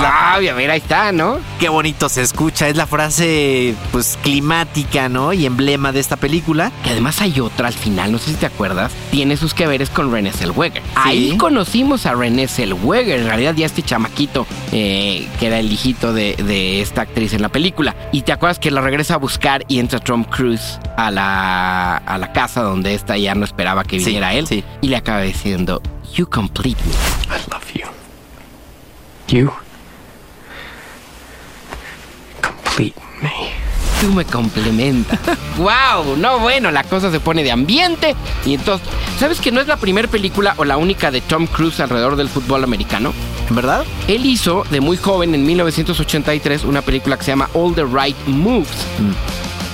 Ah, a ver, ahí está, ¿no? Qué bonito se escucha. Es la frase, pues, climática, ¿no? Y emblema de esta película. Que además hay otra al final, no sé si te acuerdas, tiene sus que veres con René Zellweger. Ahí conocimos a René Zellweger, en realidad ya este chamaquito, eh, que era el hijito de, de esta actriz en la película. Y te acuerdas que la regresa a buscar y entra Tom Cruise a la, a la casa donde esta ya no esperaba que Sí, viniera él. sí. Y le acaba diciendo, You complete me. I love you. You me. Tú me complementas. ¡Wow! No, bueno, la cosa se pone de ambiente. Y entonces, ¿sabes que no es la primera película o la única de Tom Cruise alrededor del fútbol americano? ¿En verdad? Él hizo de muy joven, en 1983, una película que se llama All the Right Moves.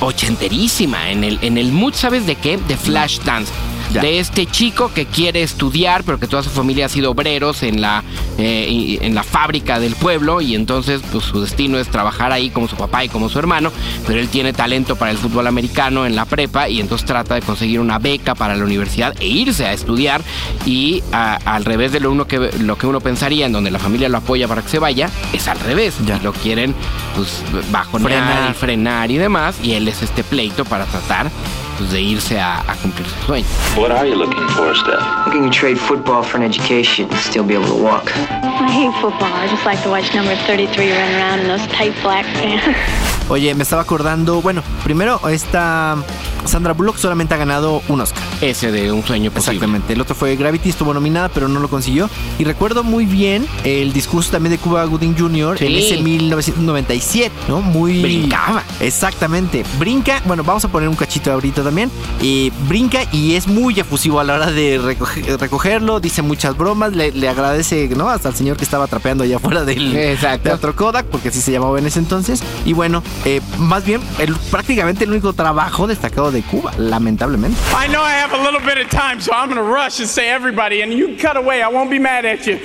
Ochenterísima. En el, en el mood, ¿sabes de qué? De Flashdance. Ya. De este chico que quiere estudiar, pero que toda su familia ha sido obreros en la, eh, en la fábrica del pueblo. Y entonces, pues su destino es trabajar ahí como su papá y como su hermano. Pero él tiene talento para el fútbol americano en la prepa. Y entonces trata de conseguir una beca para la universidad e irse a estudiar. Y a- al revés de lo, uno que, lo que uno pensaría, en donde la familia lo apoya para que se vaya, es al revés. Ya. Y lo quieren, pues, bajonear Frenar. y frenar y demás. Y él es este pleito para tratar pues, de irse a, a cumplir su sueño. What are you looking for, Steph? Looking to trade football for an education, and still be able to walk. I hate football. I just like to watch number 33 run around in those tight black pants. Oye, me estaba acordando. Bueno, primero, esta Sandra Bullock solamente ha ganado un Oscar. Ese de un sueño posible. Exactamente. El otro fue Gravity, estuvo nominada, pero no lo consiguió. Y recuerdo muy bien el discurso también de Cuba Gooding Jr. en Sí. ese 1997, ¿no? Muy. Brincaba. Exactamente. Brinca. Bueno, vamos a poner un cachito ahorita también. Y brinca y es muy efusivo a la hora de recoge- recogerlo. Dice muchas bromas. Le, le agradece, ¿no? Hasta al señor que estaba trapeando allá afuera del Exacto. Teatro Kodak, porque así se llamaba en ese entonces. Y bueno, eh, más bien, el, prácticamente el único trabajo destacado de Cuba, lamentablemente. I know I have a little bit of time, so I'm gonna rush and say everybody, and you cut away. I won't be mad at you.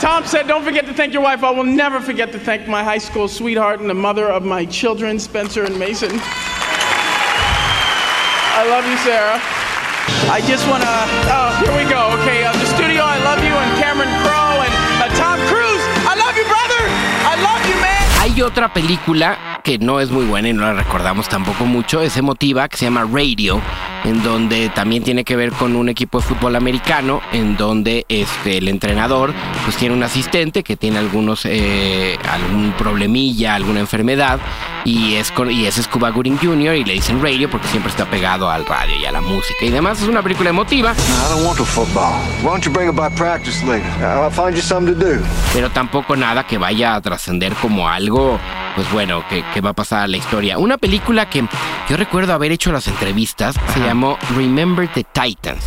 Tom said, Don't forget to thank your wife. I will never forget to thank my high school sweetheart and the mother of my children, Spencer and Mason. I love you, Sarah. I just wanna. Oh, here we go. Okay, uh, the studio, I love you, and Cameron Crowe, and uh, Tom Cruise. I love you, brother. I love you, man. Hay otra película que no es muy buena y no la recordamos tampoco mucho, es emotiva, que se llama Radio, en donde también tiene que ver con un equipo de fútbol americano, en donde este, el entrenador pues tiene un asistente que tiene algunos eh, algún problemilla, alguna enfermedad y es con, y es Scuba Gooding Jr. y le dicen radio porque siempre está pegado al radio y a la música y demás. Es una película emotiva. Pero tampoco nada que vaya a trascender como algo, pues bueno, que, que va a pasar a la historia. Una película que yo recuerdo haber hecho las entrevistas se llamó Remember the Titans.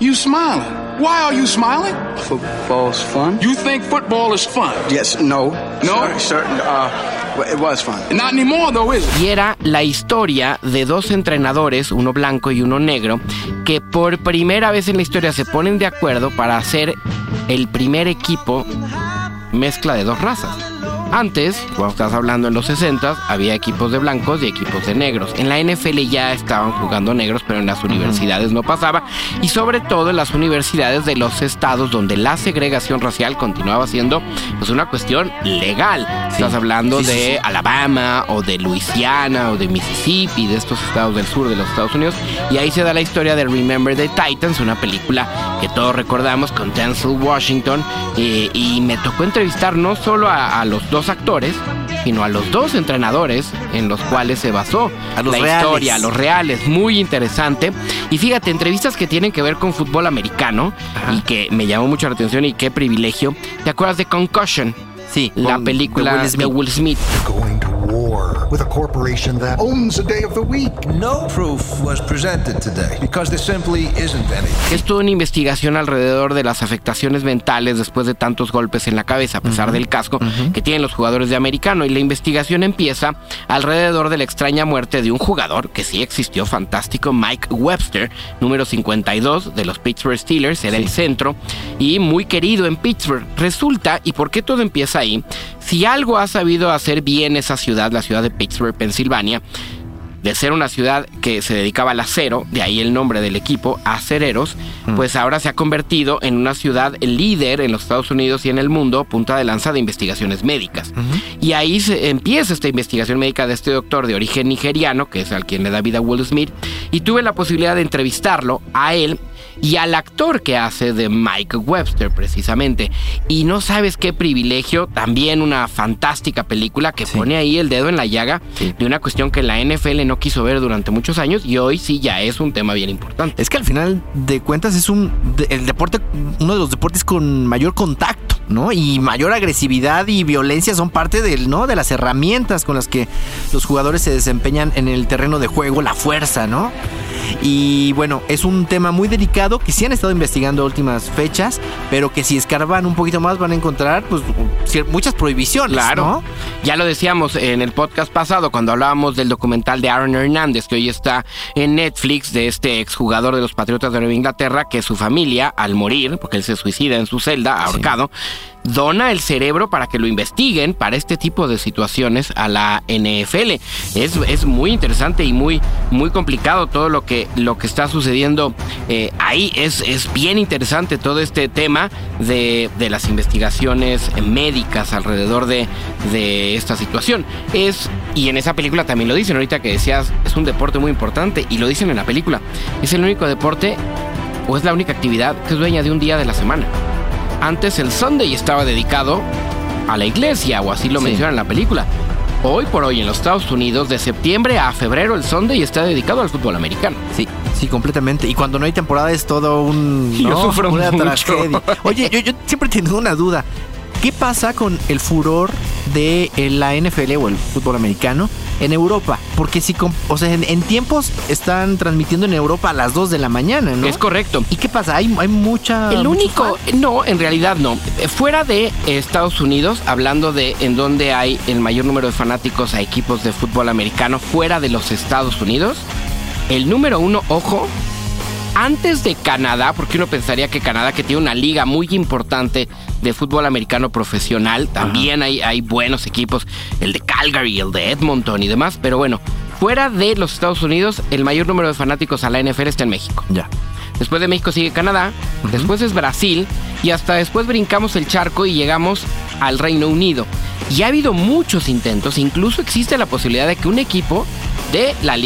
You smiling. Why are you smiling? Football's fun. You think football is fun? Yes, no. No? Cer- certain, uh, it was fun. Not anymore, though, is it? Y era la historia de dos entrenadores, uno blanco y uno negro, que por primera vez en la historia se ponen de acuerdo para hacer el primer equipo mezcla de dos razas. Antes, cuando estás hablando en los 60, había equipos de blancos y equipos de negros. En la NFL ya estaban jugando negros, pero en las universidades no pasaba. Y sobre todo en las universidades de los estados donde la segregación racial continuaba siendo pues, una cuestión legal. Estás hablando Sí, sí, de. Alabama o de Luisiana o de Mississippi, de estos estados del sur de los Estados Unidos. Y ahí se da la historia de Remember the Titans, una película que todos recordamos con Denzel Washington. eh, y me tocó entrevistar no solo a, a los dos actores, sino a los dos entrenadores en los cuales se basó A los la reales. historia, a los reales. Muy interesante. Y fíjate, entrevistas que tienen que ver con fútbol americano y que me llamó mucho la atención y qué privilegio. ¿Te acuerdas de Concussion? Sí, la con- película de Will Smith. de Will Smith. War with a corporation that owns a day of the week. No proof was presented today because there simply isn't any. Es toda una investigación alrededor de las afectaciones mentales después de tantos golpes en la cabeza, a pesar del casco que tienen los jugadores de americano. Y la investigación empieza alrededor de la extraña muerte de un jugador que sí existió, fantástico, Mike Webster, número 52 de los Pittsburgh Steelers, era el centro y muy querido en Pittsburgh. Resulta, ¿y por qué todo empieza ahí? Si algo ha sabido hacer bien esa ciudad, la ciudad de Pittsburgh, Pensilvania, de ser una ciudad que se dedicaba al acero, de ahí el nombre del equipo, Acereros, pues ahora se ha convertido en una ciudad líder en los Estados Unidos y en el mundo, punta de lanza de investigaciones médicas. Y ahí se empieza esta investigación médica de este doctor de origen nigeriano, que es al quien le da vida Will Smith, y tuve la posibilidad de entrevistarlo a él y al actor que hace de Mike Webster precisamente. Y no sabes qué privilegio, también una fantástica película que pone ahí el dedo en la llaga de una cuestión que la NFL no quiso ver durante muchos años y hoy sí ya es un tema bien importante. Es que al final de cuentas es un el deporte, uno de los deportes con mayor contacto, ¿no? Y mayor agresividad y violencia son parte del, ¿no? De las herramientas con las que los jugadores se desempeñan en el terreno de juego, la fuerza, ¿no? Y bueno, es un tema muy delicado que sí han estado investigando a últimas fechas, pero que si escarban un poquito más van a encontrar pues muchas prohibiciones, Claro. ¿no? Ya lo decíamos en el podcast pasado cuando hablábamos del documental de Aaron Hernández que hoy está en Netflix de este exjugador de los Patriotas de Nueva Inglaterra que su familia al morir, porque él se suicida en su celda ahorcado, dona el cerebro para que lo investiguen para este tipo de situaciones a la NFL. Es, es muy interesante y muy, muy complicado todo lo que, lo que está sucediendo eh, ahí. Es, es bien interesante todo este tema de, de las investigaciones médicas alrededor de, de esta situación. Es, y en esa película también lo dicen, ahorita que decías, es un deporte muy importante y lo dicen en la película. Es el único deporte o es la única actividad que es dueña de un día de la semana. Antes el Sunday estaba dedicado a la iglesia, o así lo menciona en la película. Hoy por hoy en los Estados Unidos, de septiembre a febrero, el Sunday está dedicado al fútbol americano. Sí, sí, completamente. Y cuando no hay temporada es todo un. Yo ¿no? sufro una mucho. tragedia. Oye, yo, yo siempre he tenido una duda. ¿Qué pasa con el furor de eh, la NFL o el fútbol americano en Europa? Porque si, com- o sea, en, en tiempos están transmitiendo en Europa a las 2 de la mañana, ¿no? Es correcto. ¿Y qué pasa? Hay, hay mucha. El único, no, en realidad no. Fuera de Estados Unidos, hablando de en donde hay el mayor número de fanáticos a equipos de fútbol americano, fuera de los Estados Unidos, el número uno, ojo, antes de Canadá, porque uno pensaría que Canadá, que tiene una liga muy importante de fútbol americano profesional, también hay, hay buenos equipos, el de Calgary, el de Edmonton y demás, pero bueno, fuera de los Estados Unidos, el mayor número de fanáticos a la NFL está en México. Ya. Después de México sigue Canadá, después es Brasil y hasta después brincamos el charco y llegamos al Reino Unido. Y ha habido muchos intentos, incluso existe la posibilidad de que un equipo de la,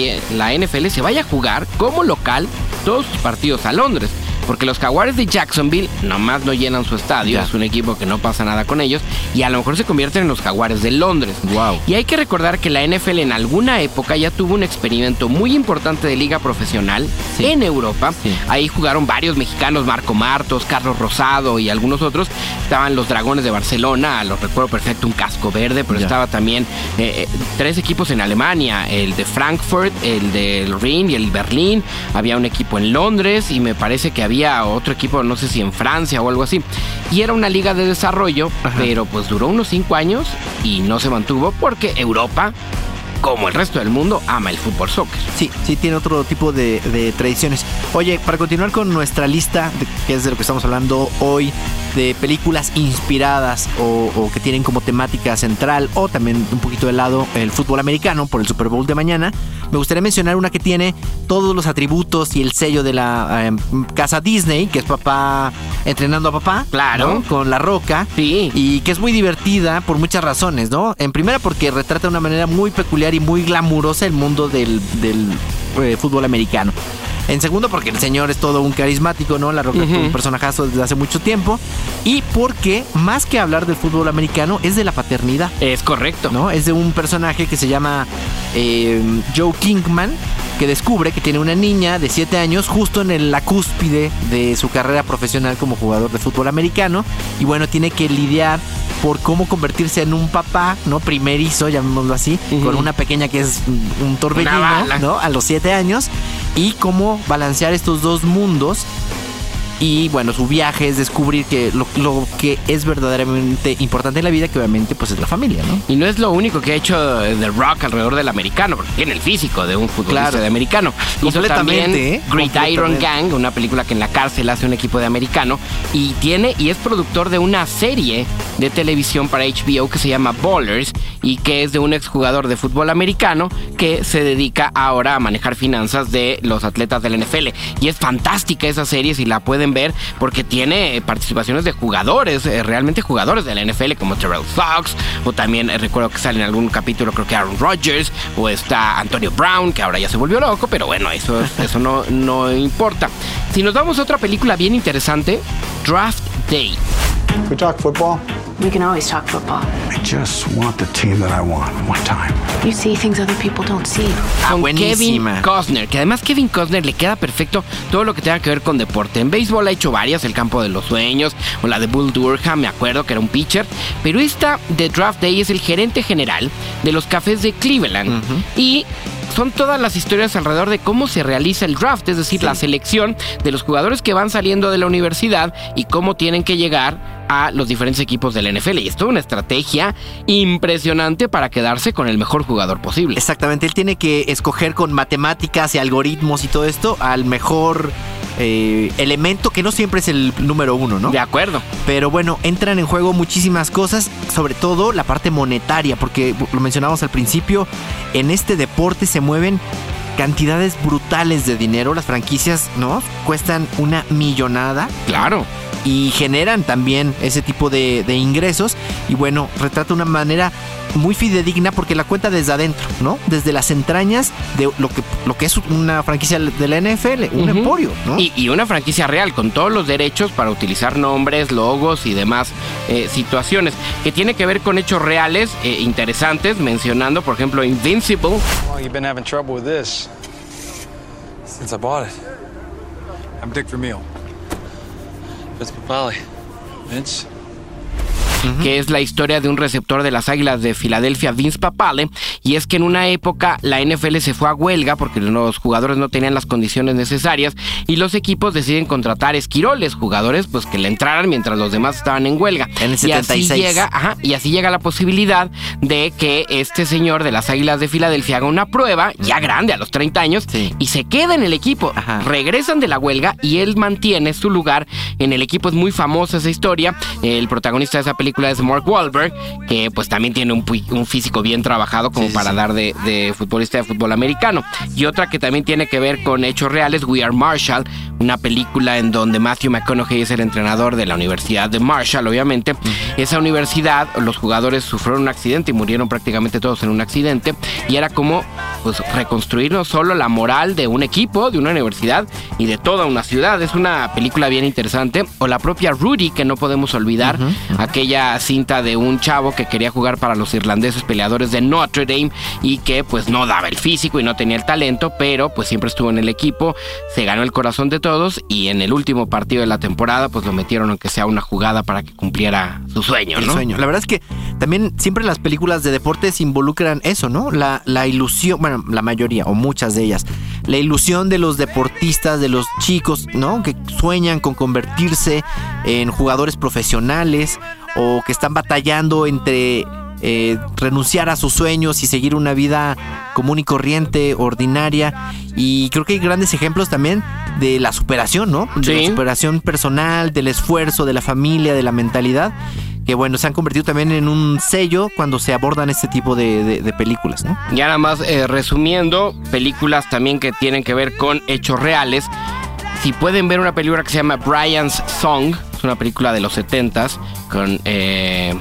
NFL se vaya a jugar como local todos sus partidos a Londres. Porque los Jaguares de Jacksonville nomás no llenan su estadio, Ya. es un equipo que no pasa nada con ellos, y a lo mejor se convierten en los Jaguares de Londres. Wow. Y hay que recordar que la NFL en alguna época ya tuvo un experimento muy importante de liga profesional Sí. en Europa. Sí. Ahí jugaron varios mexicanos, Marco Martos, Carlos Rosado y algunos otros. Estaban los Dragones de Barcelona, los recuerdo perfecto, un casco verde, pero Ya. estaba también eh, eh, tres equipos en Alemania, el de Frankfurt, el del Rin y el Berlín. Había un equipo en Londres y me parece que había otro equipo, no sé si en Francia o algo así. Y era una liga de desarrollo, pero pues duró unos cinco años y no se mantuvo porque Europa, como el resto del mundo, ama el fútbol soccer. Sí, sí tiene otro tipo de, de tradiciones. Oye, para continuar con nuestra lista, de- que es de lo que estamos hablando hoy, de películas inspiradas o, o que tienen como temática central o también un poquito de lado el fútbol americano por el Super Bowl de mañana, me gustaría mencionar una que tiene todos los atributos y el sello de la eh, casa Disney, que es papá entrenando a papá. Claro. ¿no? Con la roca. Sí. Y que es muy divertida por muchas razones, ¿no? En primera porque retrata de una manera muy peculiar y muy glamurosa el mundo del, del, eh, fútbol americano. En segundo, porque el señor es todo un carismático, ¿no? La Roca es todo Ujú. un personajazo desde hace mucho tiempo. Y porque, más que hablar del fútbol americano, es de la paternidad, Es correcto. ¿no? Es de un personaje que se llama eh, Joe Kingman, que descubre que tiene una niña de 7 años justo en el- la cúspide de su carrera profesional como jugador de fútbol americano. Y bueno, tiene que lidiar por cómo convertirse en un papá, ¿no? Primerizo, llamémoslo así, con una pequeña que es un- torbellino. ¿no? A los 7 años. Y cómo balancear estos dos mundos. Y bueno, su viaje es descubrir que lo, lo que es verdaderamente importante en la vida, que obviamente pues es la familia, ¿no? Y no es lo único que ha hecho The Rock alrededor del americano, porque tiene el físico de un futbolista Claro. de americano. Hizo también ¿eh? Gridiron. Gang, una película que en la cárcel hace un equipo de americano. Y tiene, y es productor de una serie de televisión para HBO que se llama Ballers y que es de un exjugador de fútbol americano que se dedica ahora a manejar finanzas de los atletas del NFL. Y es fantástica esa serie si la pueden ver porque tiene eh, participaciones de jugadores, eh, realmente jugadores de la NFL como Terrell Fox o también eh, recuerdo que sale en algún capítulo creo que Aaron Rodgers o está Antonio Brown que ahora ya se volvió loco, pero bueno, eso, eso no, no importa. Si nos vamos a otra película bien interesante, Draft Day. We talk football? We can always talk football. I just want the team that I want, one time. You see things other people don't see. Ah, con buenísima. Kevin Costner, que además Kevin Costner le queda perfecto todo lo que tenga que ver con deporte. En béisbol ha hecho varias, El Campo de los Sueños o la de Bull Durham, me acuerdo que era un pitcher, pero esta de Draft Day es el gerente general de los Cafés de Cleveland y son todas las historias alrededor de cómo se realiza el draft, es decir, la selección de los jugadores que van saliendo de la universidad y cómo tienen que llegar a los diferentes equipos de la NFL. Y es toda una estrategia impresionante para quedarse con el mejor jugador posible. Exactamente, él tiene que escoger con matemáticas y algoritmos y todo esto al mejor eh, elemento que no siempre es el número uno, ¿no? De acuerdo. Pero bueno, entran en juego muchísimas cosas, sobre todo la parte monetaria, porque lo mencionamos al principio, en este deporte se mueven cantidades brutales de dinero, las franquicias, ¿no? Cuestan una millonada Claro. Y generan también ese tipo de, de ingresos y bueno, retrata una manera muy fidedigna porque la cuenta desde adentro, ¿no? Desde las entrañas de lo que, lo que es una franquicia de la NFL, un emporio, ¿no? Y, y una franquicia real, con todos los derechos para utilizar nombres, logos y demás eh, situaciones, que tiene que ver con hechos reales eh, interesantes, mencionando, por ejemplo, Invincible, Well, you've been having trouble with this since I bought it. I'm Dick Vermeil. Vince Que es la historia de un receptor de las Águilas de Filadelfia, Vince Papale, y es que en una época la NFL se fue a huelga porque los jugadores no tenían las condiciones necesarias y los equipos deciden contratar esquiroles, jugadores pues que le entraran mientras los demás estaban en huelga. En el Y así 76. llega, ajá, y así llega la posibilidad de que este señor de las Águilas de Filadelfia haga una prueba, ya grande, a los 30 años, Sí. y se queda en el equipo. Ajá. Regresan de la huelga y él mantiene su lugar en el equipo. Es muy famosa esa historia. El protagonista de esa película es Mark Wahlberg, que pues también tiene un, físico bien trabajado como sí, para sí. dar de, de futbolista de fútbol americano. Y otra que también tiene que ver con hechos reales, We Are Marshall, una película en donde Matthew McConaughey es el entrenador de la Universidad de Marshall, obviamente. Esa universidad, los jugadores sufrieron un accidente y murieron prácticamente todos en un accidente. Y era como pues, reconstruir no solo la moral de un equipo, de una universidad y de toda una ciudad. Es una película bien interesante. O la propia Rudy, que no podemos olvidar, aquella cinta de un chavo que quería jugar para los irlandeses peleadores de Notre Dame y que pues no daba el físico y no tenía el talento, pero pues siempre estuvo en el equipo, se ganó el corazón de todos y en el último partido de la temporada pues lo metieron aunque sea una jugada para que cumpliera su sueño, El ¿no? sueño. La verdad es que también siempre las películas de deportes involucran eso, ¿no? La, la ilusión, bueno, la mayoría o muchas de ellas, la ilusión de los deportistas, de los chicos, ¿no? Que sueñan con convertirse en jugadores profesionales o que están batallando entre eh, renunciar a sus sueños y seguir una vida común y corriente, ordinaria. Y creo que hay grandes ejemplos también de la superación, ¿no? De la superación personal, del esfuerzo, de la familia, de la mentalidad. Que bueno, se han convertido también en un sello cuando se abordan este tipo de, películas, ¿no? Ya nada más eh, resumiendo, películas también que tienen que ver con hechos reales. Si pueden ver una película que se llama Brian's Song, es una película de los 70s, con, eh,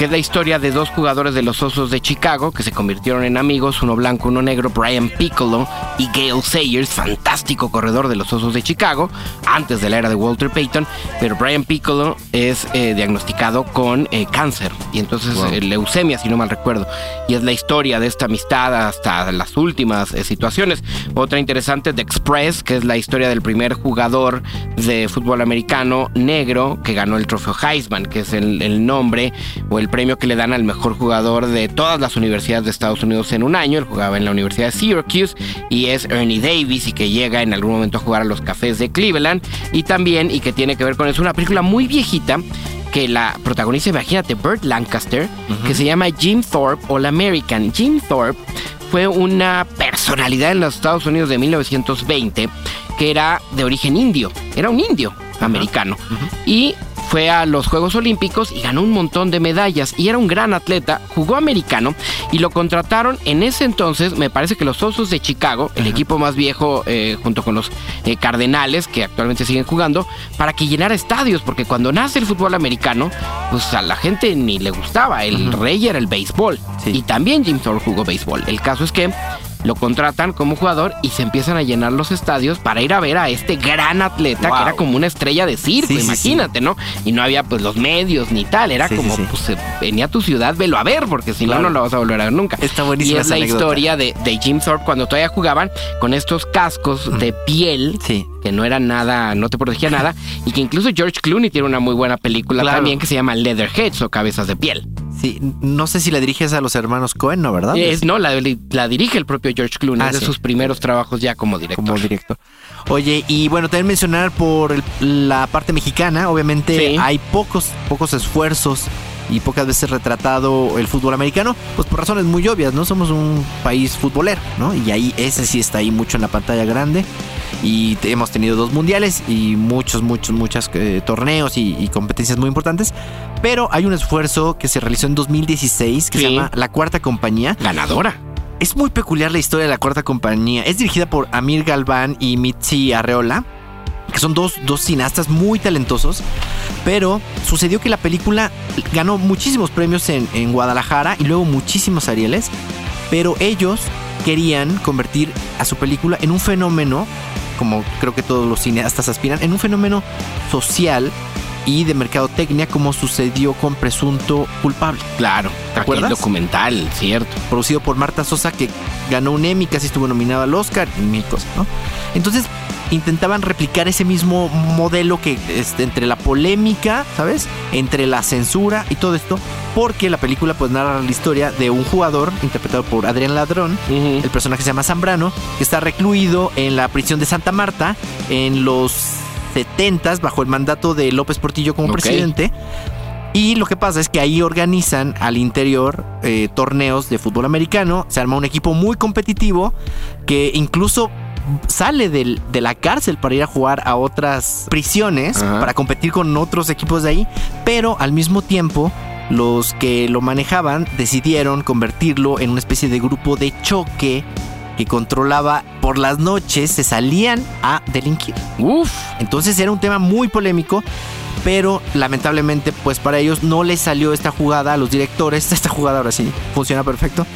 que es la historia de dos jugadores de los Osos de Chicago que se convirtieron en amigos, uno blanco, uno negro, Brian Piccolo y Gail Sayers, fantástico corredor de los Osos de Chicago, antes de la era de Walter Payton, pero Brian Piccolo es eh, diagnosticado con eh, cáncer y entonces Wow. eh, leucemia, si no mal recuerdo, y es la historia de esta amistad hasta las últimas situaciones. Otra interesante, The Express, que es la historia del primer jugador de fútbol americano negro que ganó el trofeo Heisman, que es el, el nombre o el premio que le dan al mejor jugador de todas las universidades de Estados Unidos en un año. Él jugaba en la Universidad de Syracuse y es Ernie Davis y que llega en algún momento a jugar a los Cafés de Cleveland y también y que tiene que ver con eso una película muy viejita que la protagoniza, imagínate, Burt Lancaster, que se llama Jim Thorpe All American. Jim Thorpe fue una personalidad en los Estados Unidos de 1920 que era de origen indio, era un indio americano. Y fue a los Juegos Olímpicos y ganó un montón de medallas. Y era un gran atleta, jugó americano y lo contrataron en ese entonces, me parece que los Osos de Chicago, el equipo más viejo eh, junto con los eh, Cardenales que actualmente siguen jugando, para que llenara estadios, porque cuando nace el fútbol americano, pues a la gente ni le gustaba, el rey era el béisbol. Y también Jim Thorpe jugó béisbol. El caso es que lo contratan como jugador y se empiezan a llenar los estadios para ir a ver a este gran atleta Wow. que era como una estrella de circo, Sí, sí, imagínate, ¿no? Y no había pues los medios ni tal, era como pues eh, venía a tu ciudad, velo a ver, porque si Claro. no, no lo vas a volver a ver nunca. Está Y buenísima es esa la anécdota. historia de, de Jim Thorpe cuando todavía jugaban con estos cascos de piel que no eran nada, no te protegía nada, y que incluso George Clooney tiene una muy buena película Claro. también que se llama Leatherheads o Cabezas de Piel. Sí, no sé si la diriges a los hermanos Cohen, ¿no? ¿Verdad? Es, no, la, la dirige el propio George Clooney, Ah, es de sí. sus primeros trabajos ya como director. Como director. Oye, y bueno, también mencionar por el- la parte mexicana, obviamente Sí. hay pocos, pocos esfuerzos y pocas veces retratado el fútbol americano, pues por razones muy obvias, ¿no? Somos un país futbolero, ¿no? Y ahí ese sí está ahí mucho en la pantalla grande. Y hemos tenido dos mundiales y muchos, muchos, muchos eh, torneos y, y competencias muy importantes. Pero hay un esfuerzo que se realizó en 2016 que se llama La Cuarta Compañía. Ganadora. Es muy peculiar la historia de la cuarta compañía. Es dirigida por Amir Galván y Mitzi Arreola, que son dos, dos cineastas muy talentosos. Pero sucedió que la película ganó muchísimos premios en, en Guadalajara y luego muchísimos Arieles. Pero ellos querían convertir a su película en un fenómeno, como creo que todos los cineastas aspiran, en un fenómeno social y de mercadotecnia como sucedió con Presunto Culpable. Claro, ¿te aquel acuerdas? documental, cierto. Producido por Marta Sosa que ganó un Emmy, casi estuvo nominado al Oscar y mil cosas, ¿no? Entonces intentaban replicar ese mismo modelo que este, entre la polémica, ¿sabes? Entre la censura y todo esto, porque la película pues narra la historia de un jugador interpretado por Adrián Ladrón, el personaje se llama Zambrano, que está recluido en la prisión de Santa Marta en los 70 bajo el mandato de López Portillo como presidente. Y lo que pasa es que ahí organizan al interior eh, torneos de fútbol americano. Se arma un equipo muy competitivo que incluso sale del- de la cárcel para ir a jugar a otras prisiones, Ajá. para competir con otros equipos de ahí. Pero al mismo tiempo los que lo manejaban decidieron convertirlo en una especie de grupo de choque que controlaba por las noches, se salían a delinquir. Uf. Entonces era un tema muy polémico, pero lamentablemente pues para ellos no les salió esta jugada a los directores, esta jugada ahora sí funciona perfecto,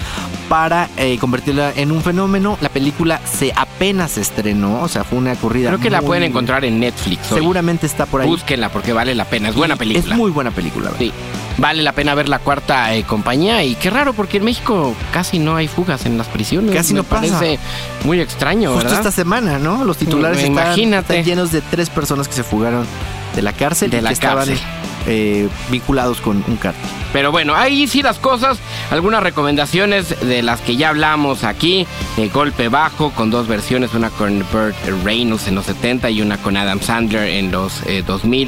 para eh, convertirla en un fenómeno. La película se apenas estrenó, o sea, fue una corrida. Creo que la pueden encontrar en Netflix. hoy. Seguramente está por ahí. Búsquenla porque vale la pena. Es buena película. Es muy buena película. Sí. Vale la pena ver la cuarta eh, compañía. Y qué raro, porque en México casi no hay fugas en las prisiones. Casi Me no pasa. parece muy extraño, Justo ¿verdad? esta semana, ¿no? Los titulares Mm, están, imagínate. están llenos de tres personas que se fugaron de la cárcel De la que estaban cárcel. Eh, vinculados con un cártel. Pero bueno, ahí sí las cosas. Algunas recomendaciones de las que ya hablamos aquí. De golpe bajo, con dos versiones. Una con Burt Reynolds en los 70 y una con Adam Sandler en los eh, 2000.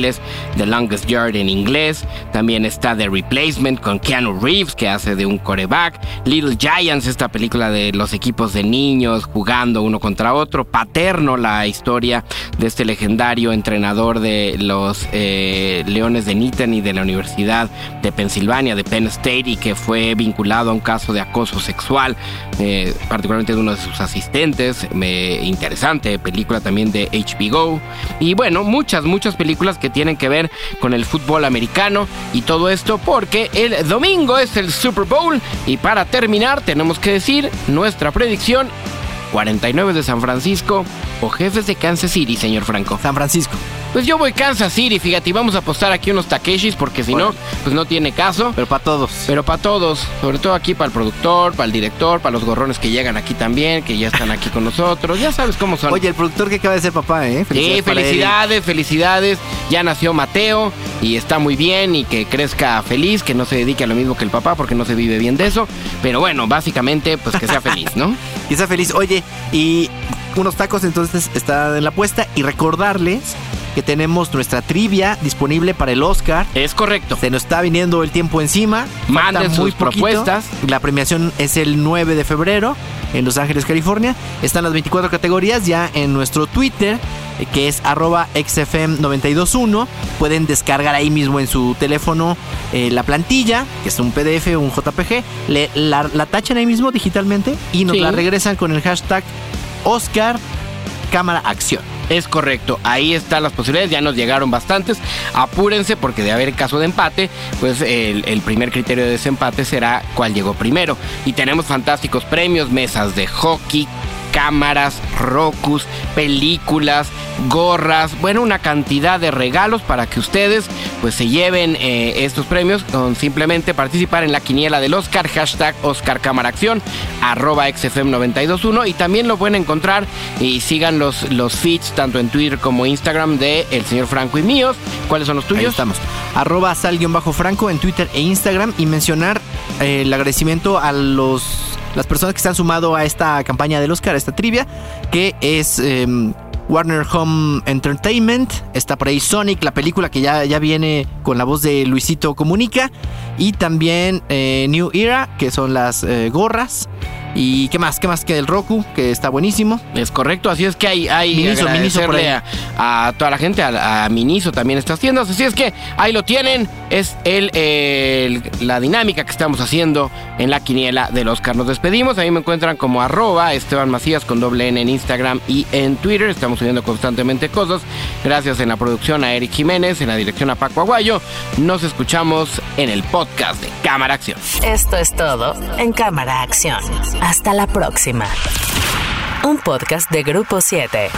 The Longest Yard en inglés. También está The Replacement con Keanu Reeves, que hace de un coreback. Little Giants, esta película de los equipos de niños jugando uno contra otro. Paterno, la historia de este legendario entrenador de los eh, Leones de Y de la Universidad de Pensilvania, de Penn State, y que fue vinculado a un caso de acoso sexual, eh, particularmente de uno de sus asistentes. Interesante película también de HBO. Y bueno, muchas, muchas películas que tienen que ver con el fútbol americano y todo esto porque el domingo es el Super Bowl. Y para terminar, tenemos que decir nuestra predicción. 49 de San Francisco o jefes de Kansas City, señor Franco. San Francisco. Pues yo voy Kansas City, fíjate, y vamos a apostar aquí unos Takeshis porque si no, pues no tiene caso. Pero para todos. Pero para todos, sobre todo aquí para el productor, para el director, para los gorrones que llegan aquí también, que ya están aquí con nosotros. Ya sabes cómo son. Oye, el productor que acaba de ser papá, ¿eh? Sí, para él. felicidades, felicidades. Ya nació Mateo y está muy bien y que crezca feliz, que no se dedique a lo mismo que el papá porque no se vive bien de eso. Pero bueno, básicamente, pues que sea feliz, ¿no? Que sea feliz. Oye, y unos tacos entonces está en la puesta. Y recordarles que tenemos nuestra trivia disponible para el Oscar. Es correcto. Se nos está viniendo el tiempo encima. Manden sus poquito. propuestas. La premiación es el 9 de febrero en Los Ángeles, California. Están las 24 categorías ya en nuestro Twitter, eh, que es arroba xfm921. Pueden descargar ahí mismo en su teléfono eh, la plantilla, que es un PDF o un JPG. Le- la, la tachan ahí mismo digitalmente y nos Sí. la regresan con el hashtag Oscar Cámara Acción. Es correcto, ahí están las posibilidades, ya nos llegaron bastantes. Apúrense porque de haber caso de empate, pues el, el primer criterio de desempate será cuál llegó primero. Y tenemos fantásticos premios, mesas de hockey, cámaras, rocus, películas, gorras, bueno, una cantidad de regalos para que ustedes pues se lleven eh, estos premios con simplemente participar en la quiniela del Oscar, hashtag Oscar Cámara Acción, arroba XFM921 y también lo pueden encontrar y sigan los, los feeds tanto en Twitter como Instagram de el señor Franco y míos. ¿Cuáles son los tuyos? estamos. Arroba sal-franco en Twitter e Instagram y mencionar eh, el agradecimiento a los las personas que se han sumado a esta campaña del Oscar, a esta trivia, que es em, Warner Home Entertainment, está por ahí Sonic, la película que ya, ya viene con la voz de Luisito Comunica, y también eh, New Era, que son las eh, gorras. ¿Y qué más? ¿Qué más que el Roku? Que está buenísimo. Es correcto, así es que hay, hay Miniso, Miniso por ahí. a, a toda la gente, a, a Miniso también estas tiendas, así es que ahí lo tienen, es el, el- la dinámica que estamos haciendo en la quiniela del Oscar. Nos despedimos, ahí me encuentran como arroba Esteban Macías con doble N en Instagram y en Twitter, estamos subiendo constantemente cosas, gracias en la producción a Eric Jiménez, en la dirección a Paco Aguayo, nos escuchamos en el podcast de Cámara Acción. Esto es todo en Cámara Acción. Hasta la próxima. Un podcast de Grupo 7.